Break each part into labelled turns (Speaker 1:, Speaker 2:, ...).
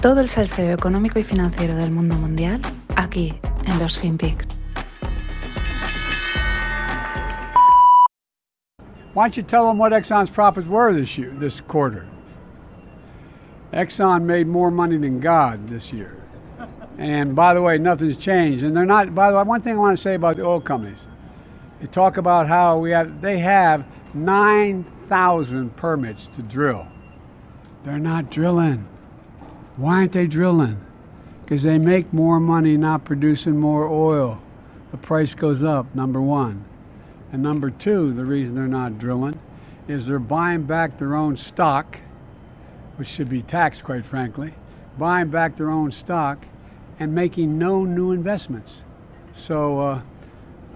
Speaker 1: Todo el salseo económico y financiero del mundo mundial aquí en los FinPix.
Speaker 2: Why don't you tell them what Exxon's profits were this year, this quarter? Exxon made more money than God this year. And by the way, nothing's changed. And they're not, by the way, one thing I want to say about the oil companies. They talk about how we have, they have 9,000 permits to drill. They're not drilling. Why aren't they drilling? Because they make more money not producing more oil. The price goes up, number one. And number two, the reason they're not drilling is they're buying back their own stock, which should be taxed, quite frankly, buying back their own stock and making no new investments. So uh,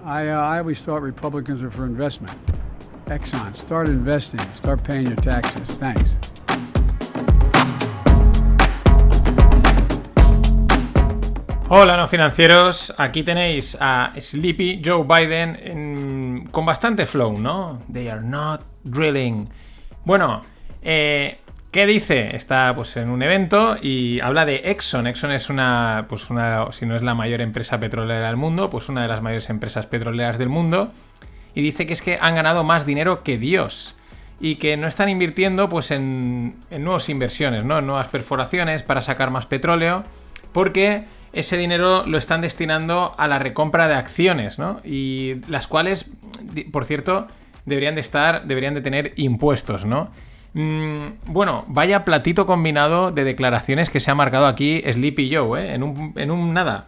Speaker 2: I, uh, I always thought Republicans are for investment. Exxon, start investing, start paying your taxes. Thanks.
Speaker 3: Hola no financieros, aquí tenéis a Sleepy Joe Biden en- con bastante flow, ¿no? They are not drilling. Bueno, eh, ¿qué dice? Está pues en un evento y habla de Exxon. Exxon es una, pues una, si no es la mayor empresa petrolera del mundo, pues una de las mayores empresas petroleras del mundo. Y dice que es que han ganado más dinero que Dios. Y que no están invirtiendo pues en, en nuevas inversiones, ¿no? En nuevas perforaciones para sacar más petróleo. Porque ese dinero lo están destinando a la recompra de acciones, ¿no? Y las cuales, por cierto, deberían de estar, deberían de tener impuestos, ¿no? Mm, bueno, vaya platito combinado de declaraciones que se ha marcado aquí Sleepy Joe, ¿eh? En un, en un nada,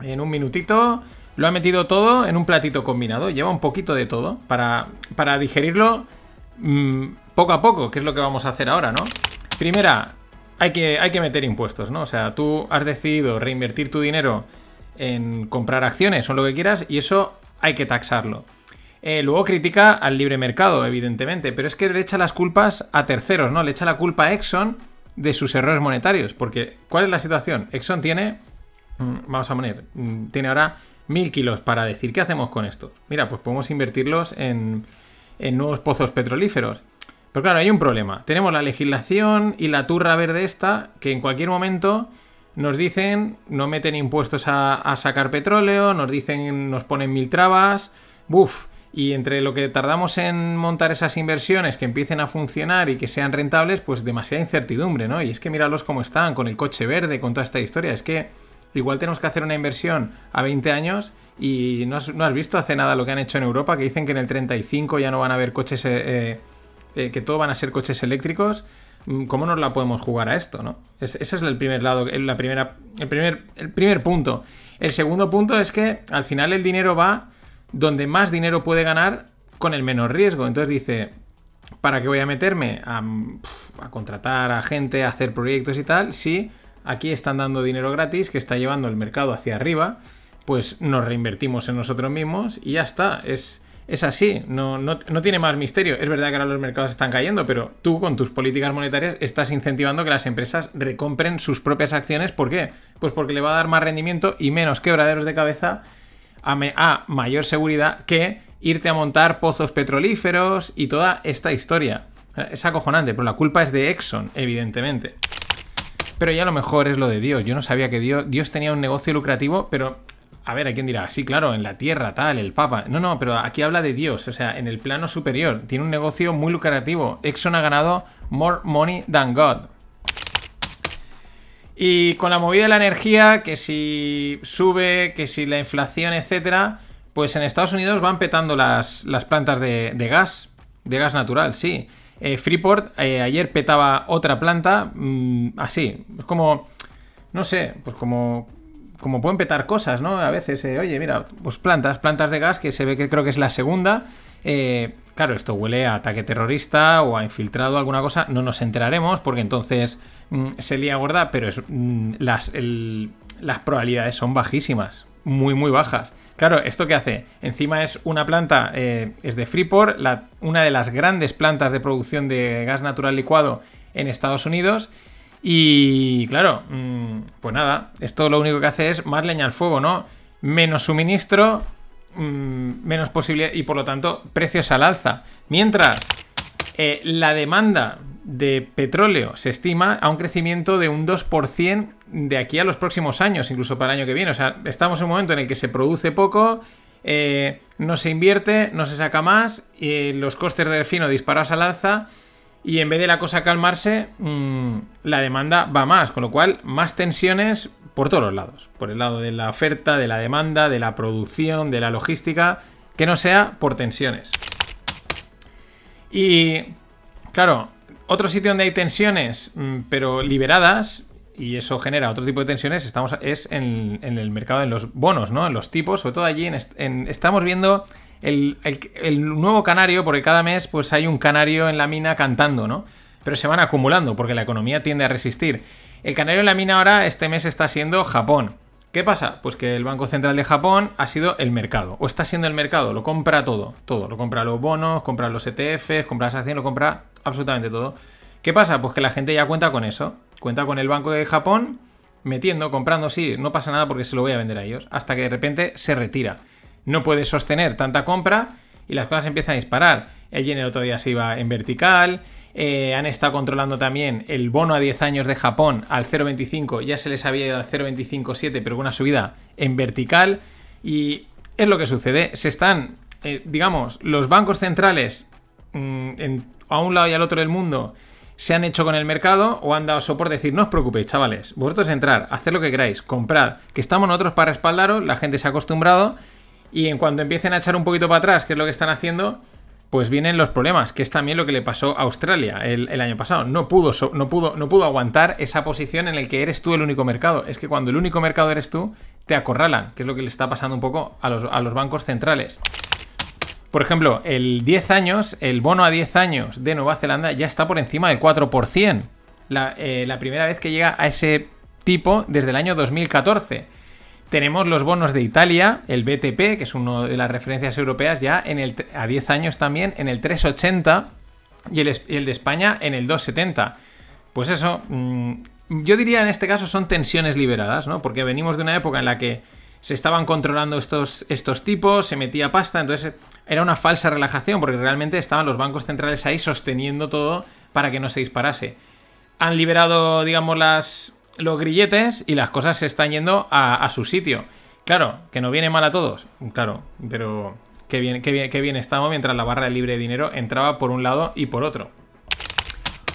Speaker 3: en un minutito lo ha metido todo en un platito combinado. Lleva un poquito de todo para, para digerirlo mm, poco a poco, que es lo que vamos a hacer ahora, ¿no? Primera, hay que, hay que meter impuestos, ¿no? O sea, tú has decidido reinvertir tu dinero en comprar acciones o lo que quieras y eso hay que taxarlo. Eh, luego critica al libre mercado, evidentemente, pero es que le echa las culpas a terceros, ¿no? Le echa la culpa a Exxon de sus errores monetarios. Porque, ¿cuál es la situación? Exxon tiene, mm, vamos a poner, mm, tiene ahora mil kilos para decir, ¿qué hacemos con esto? Mira, pues podemos invertirlos en, en nuevos pozos petrolíferos. Pero claro, hay un problema. Tenemos la legislación y la turra verde esta, que en cualquier momento nos dicen, no meten impuestos a, sacar petróleo, nos dicen, nos ponen mil trabas, buf. Y entre lo que tardamos en montar esas inversiones que empiecen a funcionar y que sean rentables, pues demasiada incertidumbre, ¿no? Y es que míralos cómo están, con el coche verde, con toda esta historia. Es que igual tenemos que hacer una inversión a 20 años y no has, visto hace nada lo que han hecho en Europa, que dicen que en el 35 ya no van a haber coches, eh, eh, que todo van a ser coches eléctricos. Mm, ¿Cómo nos la podemos jugar a esto, no? Es- ese es el primer lado, la primera, el primer, el primer punto. El segundo punto es que al final el dinero va donde más dinero puede ganar con el menor riesgo. Entonces dice, ¿para qué voy a meterme a, a contratar a gente, a hacer proyectos y tal? Si aquí están dando dinero gratis que está llevando el mercado hacia arriba, pues nos reinvertimos en nosotros mismos y ya está. Es, es así, no, no, no tiene más misterio. Es verdad que ahora los mercados están cayendo, pero tú con tus políticas monetarias estás incentivando que las empresas recompren sus propias acciones. ¿Por qué? Pues porque le va a dar más rendimiento y menos quebraderos de cabeza a, me- mayor seguridad que irte a montar pozos petrolíferos y toda esta historia. Es acojonante, pero la culpa es de Exxon, evidentemente. Pero ya lo mejor es lo de Dios. Yo no sabía que Dios tenía un negocio lucrativo, pero... A ver, ¿a quién dirá? Sí, claro, en la tierra, tal, el Papa. No, no, pero aquí habla de Dios, o sea, en el plano superior. Tiene un negocio muy lucrativo. Exxon ha ganado more money than God. Y con la movida de la energía, que si sube, que si la inflación, etcétera, pues en Estados Unidos van petando las, las plantas de, de gas, de gas natural, sí. Eh, Freeport eh, ayer petaba otra planta, mm, así, es como, no sé, pues como, como pueden petar cosas, ¿no? A veces, eh, oye, mira, pues plantas, plantas de gas, que se ve que creo que es la segunda. Eh, claro, esto huele a ataque terrorista o a infiltrado, alguna cosa, no nos enteraremos, porque entonces mm, se lía gorda, pero es, mm, las, las probabilidades son bajísimas, muy, muy bajas. Claro, ¿esto qué hace? Encima es una planta, eh, es de Freeport, una de las grandes plantas de producción de gas natural licuado en Estados Unidos. Y claro, mm, pues nada, esto lo único que hace es más leña al fuego, ¿no? Menos suministro, mm, menos posibilidad y por lo tanto precios al alza. Mientras eh, la demanda de petróleo se estima a un crecimiento de un 2% de aquí a los próximos años, incluso para el año que viene. O sea, estamos en un momento en el que se produce poco, eh, no se invierte, no se saca más, y los costes del fino disparados al alza, y en vez de la cosa calmarse, mmm, la demanda va más, con lo cual más tensiones por todos los lados. Por el lado de la oferta, de la demanda, de la producción, de la logística, que no sea por tensiones. Y claro, otro sitio donde hay tensiones, mm, pero liberadas, y eso genera otro tipo de tensiones, estamos, es en, en el mercado, en los bonos, ¿no? En los tipos, sobre todo allí estamos viendo el, el, nuevo canario, porque cada mes pues hay un canario en la mina cantando, ¿no? Pero se van acumulando, porque la economía tiende a resistir. El canario en la mina ahora, este mes está siendo Japón. ¿Qué pasa? Pues que el Banco Central de Japón ha sido el mercado, o está siendo el mercado, lo compra todo, todo, lo compra los bonos, compra los ETFs, compra las acciones, lo compra absolutamente todo. ¿Qué pasa? Pues que la gente ya cuenta con eso, cuenta con el Banco de Japón metiendo, comprando, sí, no pasa nada porque se lo voy a vender a ellos, hasta que de repente se retira. No puede sostener tanta compra y las cosas empiezan a disparar. El yen el otro día se iba en vertical, eh, han estado controlando también el bono a 10 años de Japón al 0,25. Ya se les había ido al 0,257, pero con una subida en vertical. Y es lo que sucede. Se están, eh, digamos, los bancos centrales mm, a un lado y al otro del mundo se han hecho con el mercado o han dado soporte, decir, no os preocupéis, chavales, vosotros entrar, hacer lo que queráis, comprad, que estamos nosotros para respaldaros, la gente se ha acostumbrado y en cuanto empiecen a echar un poquito para atrás, que es lo que están haciendo, pues vienen los problemas, que es también lo que le pasó a Australia el, año pasado. No pudo, no, pudo, no pudo aguantar esa posición en la que eres tú el único mercado. Es que cuando el único mercado eres tú, te acorralan, que es lo que le está pasando un poco a los, bancos centrales. Por ejemplo, el 10 años, el bono a 10 años de Nueva Zelanda ya está por encima del 4%. La, eh, la primera vez que llega a ese tipo desde el año 2014. Tenemos los bonos de Italia, el BTP, que es una de las referencias europeas, ya en el, a 10 años también en el 380 y el, de España en el 270. Pues eso, mm, yo diría en este caso son tensiones liberadas, ¿no? Porque venimos de una época en la que se estaban controlando estos, estos tipos, se metía pasta, entonces era una falsa relajación porque realmente estaban los bancos centrales ahí sosteniendo todo para que no se disparase. Han liberado, digamos, las, los grilletes y las cosas se están yendo a, su sitio. Claro, que no viene mal a todos, claro, pero qué bien, qué bien, estamos mientras la barra de libre dinero entraba por un lado y por otro.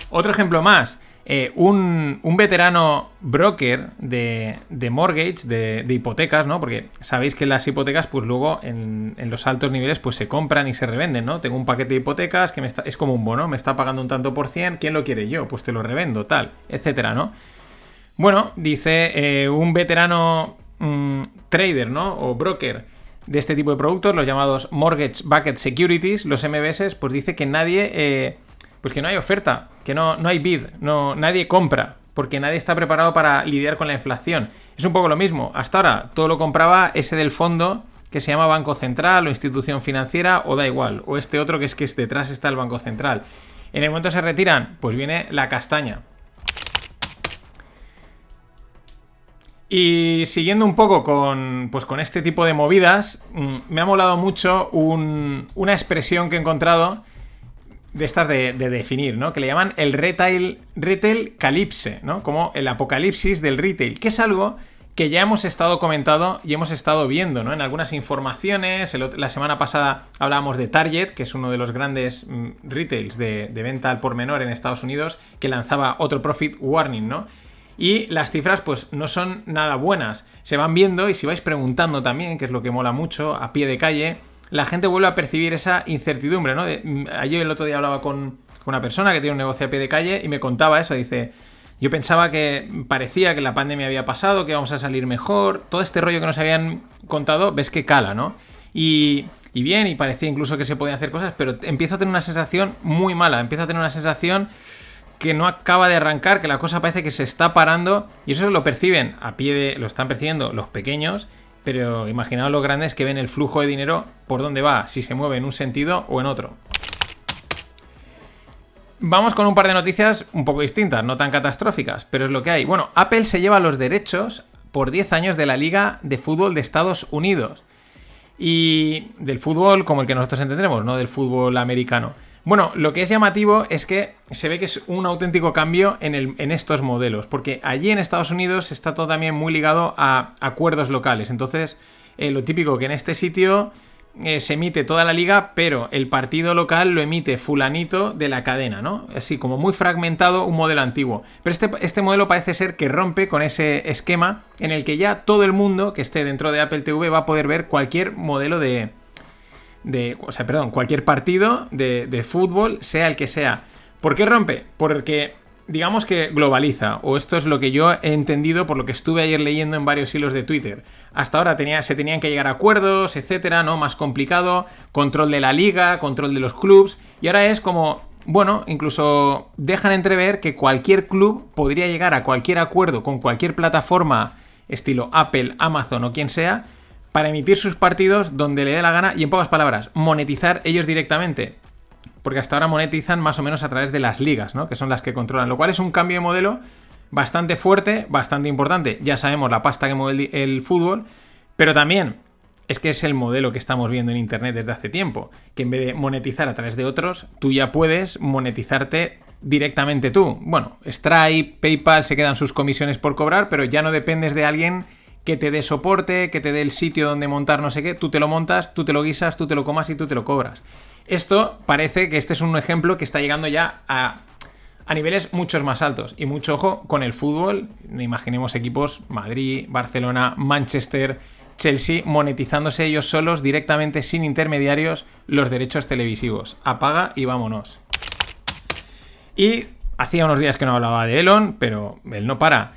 Speaker 3: Otro ejemplo más. Eh, un, veterano broker de, de mortgage, de, hipotecas, ¿no? Porque sabéis que las hipotecas, pues luego en, los altos niveles, pues se compran y se revenden, ¿no? Tengo un paquete de hipotecas que me está, es como un bono, me está pagando un tanto por cien, ¿quién lo quiere yo? Pues te lo revendo, tal, etcétera, ¿no? Bueno, dice eh, un veterano mm, trader, ¿no? O broker de este tipo de productos, los llamados Mortgage Bucket Securities, los MBS, pues dice que nadie, eh, pues que no hay oferta, que no, no hay bid, no, nadie compra, porque nadie está preparado para lidiar con la inflación. Es un poco lo mismo. Hasta ahora todo lo compraba ese del fondo que se llama Banco Central o institución financiera o da igual, o este otro que es que detrás está el Banco Central. En el momento se retiran, pues viene la castaña. Y siguiendo un poco con, pues con este tipo de movidas, mm, me ha molado mucho una expresión que he encontrado de estas de, definir, ¿no? Que le llaman el retail, retail calipse, ¿no? Como el apocalipsis del retail, que es algo que ya hemos estado comentando y hemos estado viendo, ¿no? En algunas informaciones, la semana pasada hablábamos de Target, que es uno de los grandes mm, retails de, de venta al por menor en Estados Unidos, que lanzaba otro profit warning, ¿no? Y las cifras pues no son nada buenas. Se van viendo y si vais preguntando también, que es lo que mola mucho, a pie de calle, la gente vuelve a percibir esa incertidumbre, ¿no? Mm, ayer el otro día hablaba con una persona que tiene un negocio a pie de calle y me contaba eso, dice... Yo pensaba que parecía que la pandemia había pasado, que íbamos a salir mejor. Todo este rollo que nos habían contado, ves que cala, ¿no? Y, y bien, y parecía incluso que se podían hacer cosas, pero empiezo a tener una sensación muy mala. Empiezo a tener una sensación que no acaba de arrancar, que la cosa parece que se está parando y eso lo perciben a pie de, lo están percibiendo los pequeños, pero imaginaos los grandes que ven el flujo de dinero por dónde va, si se mueve en un sentido o en otro. Vamos con un par de noticias un poco distintas, no tan catastróficas, pero es lo que hay. Bueno, Apple se lleva los derechos por 10 años de la Liga de Fútbol de Estados Unidos. Y del fútbol como el que nosotros entendremos, no del fútbol americano. Bueno, lo que es llamativo es que se ve que es un auténtico cambio en, estos modelos, porque allí en Estados Unidos está todo también muy ligado a acuerdos locales. Entonces, eh, lo típico que en este sitio eh, se emite toda la liga, pero el partido local lo emite fulanito de la cadena, ¿no? Así como muy fragmentado, un modelo antiguo. Pero este, este modelo parece ser que rompe con ese esquema en el que ya todo el mundo que esté dentro de Apple TV va a poder ver cualquier modelo de, de, o sea, perdón, cualquier partido de, fútbol, sea el que sea. ¿Por qué rompe? Porque digamos que globaliza, o esto es lo que yo he entendido por lo que estuve ayer leyendo en varios hilos de Twitter. Hasta ahora tenía, se tenían que llegar a acuerdos, etcétera, ¿no? Más complicado, control de la liga, control de los clubs, y ahora es como, bueno, incluso dejan entrever que cualquier club podría llegar a cualquier acuerdo con cualquier plataforma, estilo Apple, Amazon o quien sea, para emitir sus partidos donde le dé la gana y en pocas palabras, monetizar ellos directamente. Porque hasta ahora monetizan más o menos a través de las ligas, ¿no? Que son las que controlan. Lo cual es un cambio de modelo bastante fuerte, bastante importante. Ya sabemos la pasta que mueve el, fútbol, pero también es que es el modelo que estamos viendo en Internet desde hace tiempo. Que en vez de monetizar a través de otros, tú ya puedes monetizarte directamente tú. Bueno, Stripe, PayPal se quedan sus comisiones por cobrar, pero ya no dependes de alguien que te dé soporte, que te dé el sitio donde montar no sé qué, tú te lo montas, tú te lo guisas, tú te lo comas y tú te lo cobras. Esto parece que este es un ejemplo que está llegando ya a, niveles muchos más altos. Y mucho ojo con el fútbol, imaginemos equipos Madrid, Barcelona, Manchester, Chelsea, monetizándose ellos solos directamente sin intermediarios los derechos televisivos. Apaga y vámonos. Y hacía unos días que no hablaba de Elon, pero él no para.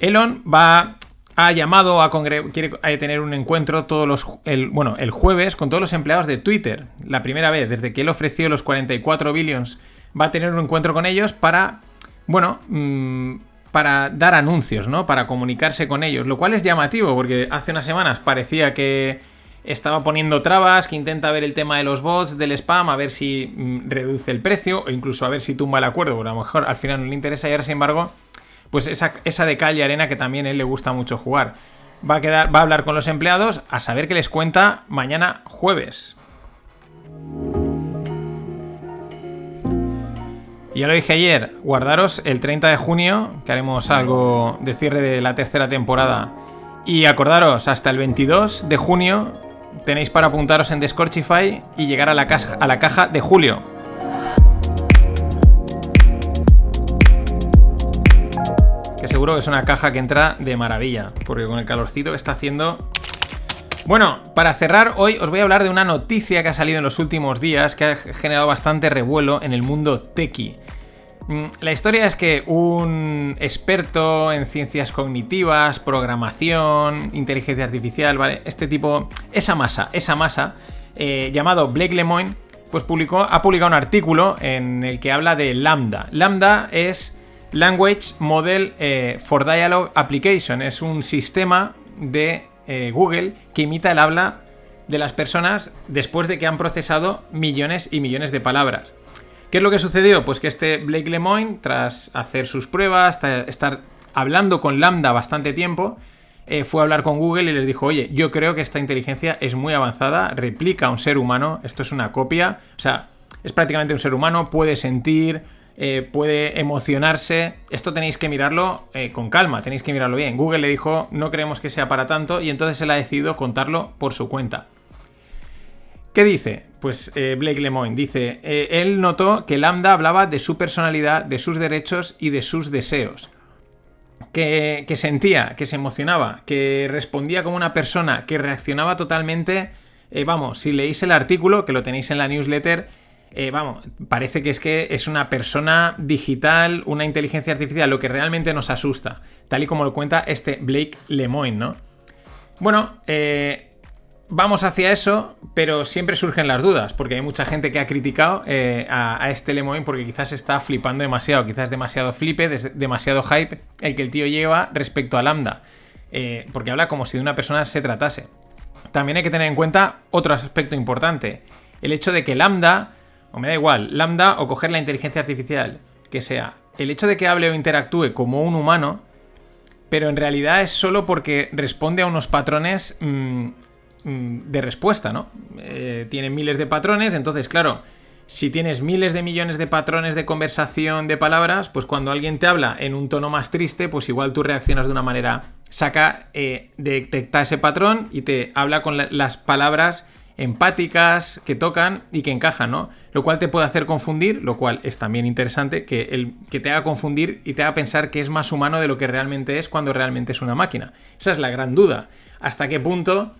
Speaker 3: Elon va ha llamado a quiere tener un encuentro todos los el, bueno, el jueves con todos los empleados de Twitter. La primera vez desde que él ofreció los 44 billions va a tener un encuentro con ellos para bueno, mm, para dar anuncios, ¿no? Para comunicarse con ellos, lo cual es llamativo porque hace unas semanas parecía que estaba poniendo trabas, que intenta ver el tema de los bots, del spam, a ver si mm, reduce el precio o incluso a ver si tumba el acuerdo, porque a lo mejor al final no le interesa y ahora sin embargo pues esa, de calle arena que también a él le gusta mucho jugar. Va a, quedar, va a hablar con los empleados a saber qué les cuenta mañana jueves. Ya lo dije ayer, guardaros el 30 de junio, que haremos algo de cierre de la tercera temporada. Y acordaros, hasta el 22 de junio tenéis para apuntaros en Discordify y llegar a la, a la caja de julio. Seguro que es una caja que entra de maravilla, porque con el calorcito que está haciendo... Bueno, para cerrar, hoy os voy a hablar de una noticia que ha salido en los últimos días que ha generado bastante revuelo en el mundo techie. Mm, la historia es que un experto en ciencias cognitivas, programación, inteligencia artificial, ¿vale? Este tipo, esa masa, esa masa, eh, llamado Blake Lemoine, pues publicó, ha publicado un artículo en el que habla de Lambda. Lambda es Language Model eh, for Dialogue Application es un sistema de eh, Google que imita el habla de las personas después de que han procesado millones y millones de palabras. ¿Qué es lo que sucedió? Pues que este Blake Lemoine, tras hacer sus pruebas, estar hablando con Lambda bastante tiempo, eh, fue a hablar con Google y les dijo, oye, yo creo que esta inteligencia es muy avanzada, replica a un ser humano, esto es una copia, o sea, es prácticamente un ser humano, puede sentir, eh, puede emocionarse. Esto tenéis que mirarlo eh, con calma, tenéis que mirarlo bien. Google le dijo, no creemos que sea para tanto, y entonces él ha decidido contarlo por su cuenta. ¿Qué dice? Pues eh, Blake Lemoine dice, él notó que Lambda hablaba de su personalidad, de sus derechos y de sus deseos. Que, que sentía, que se emocionaba, que respondía como una persona, que reaccionaba totalmente... vamos, si leéis el artículo, que lo tenéis en la newsletter, eh, vamos, parece que es que es una persona digital, una inteligencia artificial, lo que realmente nos asusta, tal y como lo cuenta este Blake Lemoine, ¿no? Bueno, eh, vamos hacia eso, pero siempre surgen las dudas, porque hay mucha gente que ha criticado eh, a, este Lemoine porque quizás está flipando demasiado, quizás demasiado flipe, demasiado hype el que el tío lleva respecto a Lambda, porque habla como si de una persona se tratase. También hay que tener en cuenta otro aspecto importante, el hecho de que Lambda o me da igual, lambda o coger la inteligencia artificial, que sea, el hecho de que hable o interactúe como un humano, pero en realidad es solo porque responde a unos patrones mm, mm, de respuesta, ¿no? Eh, tiene miles de patrones, entonces, claro, si tienes miles de millones de patrones de conversación de palabras, pues cuando alguien te habla en un tono más triste, pues igual tú reaccionas de una manera, saca, eh, detecta ese patrón y te habla con las palabras empáticas que tocan y que encajan, ¿no? Lo cual te puede hacer confundir, lo cual es también interesante que, el, que te haga confundir y te haga pensar que es más humano de lo que realmente es cuando realmente es una máquina. Esa es la gran duda. ¿Hasta qué punto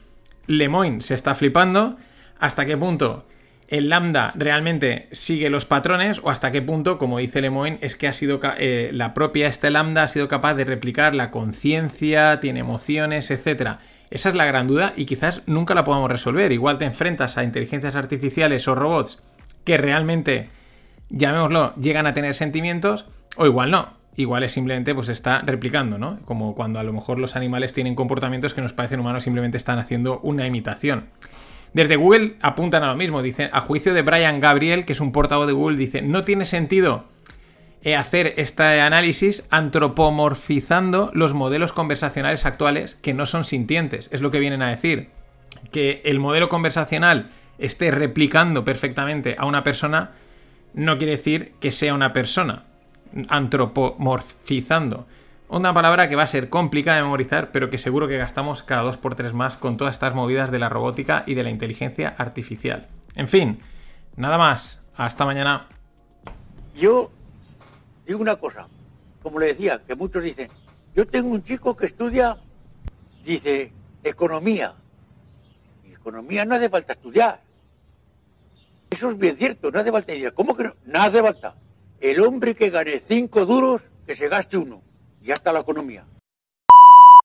Speaker 3: Lemoyne se está flipando? ¿Hasta qué punto el lambda realmente sigue los patrones o hasta qué punto, como dice Lemoyne, es que ha sido eh, la propia este lambda ha sido capaz de replicar la conciencia, tiene emociones, etcétera. Esa es la gran duda y quizás nunca la podamos resolver. Igual te enfrentas a inteligencias artificiales o robots que realmente, llamémoslo, llegan a tener sentimientos o igual no. Igual es simplemente pues está replicando, ¿no? Como cuando a lo mejor los animales tienen comportamientos que nos parecen humanos, simplemente están haciendo una imitación. Desde Google apuntan a lo mismo, dicen, a juicio de Brian Gabriel, que es un portavoz de Google, dice, no tiene sentido eh, hacer este análisis antropomorfizando los modelos conversacionales actuales que no son sintientes. Es lo que vienen a decir. Que el modelo conversacional esté replicando perfectamente a una persona no quiere decir que sea una persona. Antropomorfizando. Una palabra que va a ser complicada de memorizar, pero que seguro que gastamos cada dos por tres más con todas estas movidas de la robótica y de la inteligencia artificial. En fin, nada más. Hasta mañana.
Speaker 4: Yo digo una cosa, como le decía, que muchos dicen, yo tengo un chico que estudia, dice, economía. Y economía no hace falta estudiar. Eso es bien cierto, no hace falta estudiar. ¿Cómo que no? No hace falta. El hombre que gane cinco duros, que se gaste uno. Y ya está la economía.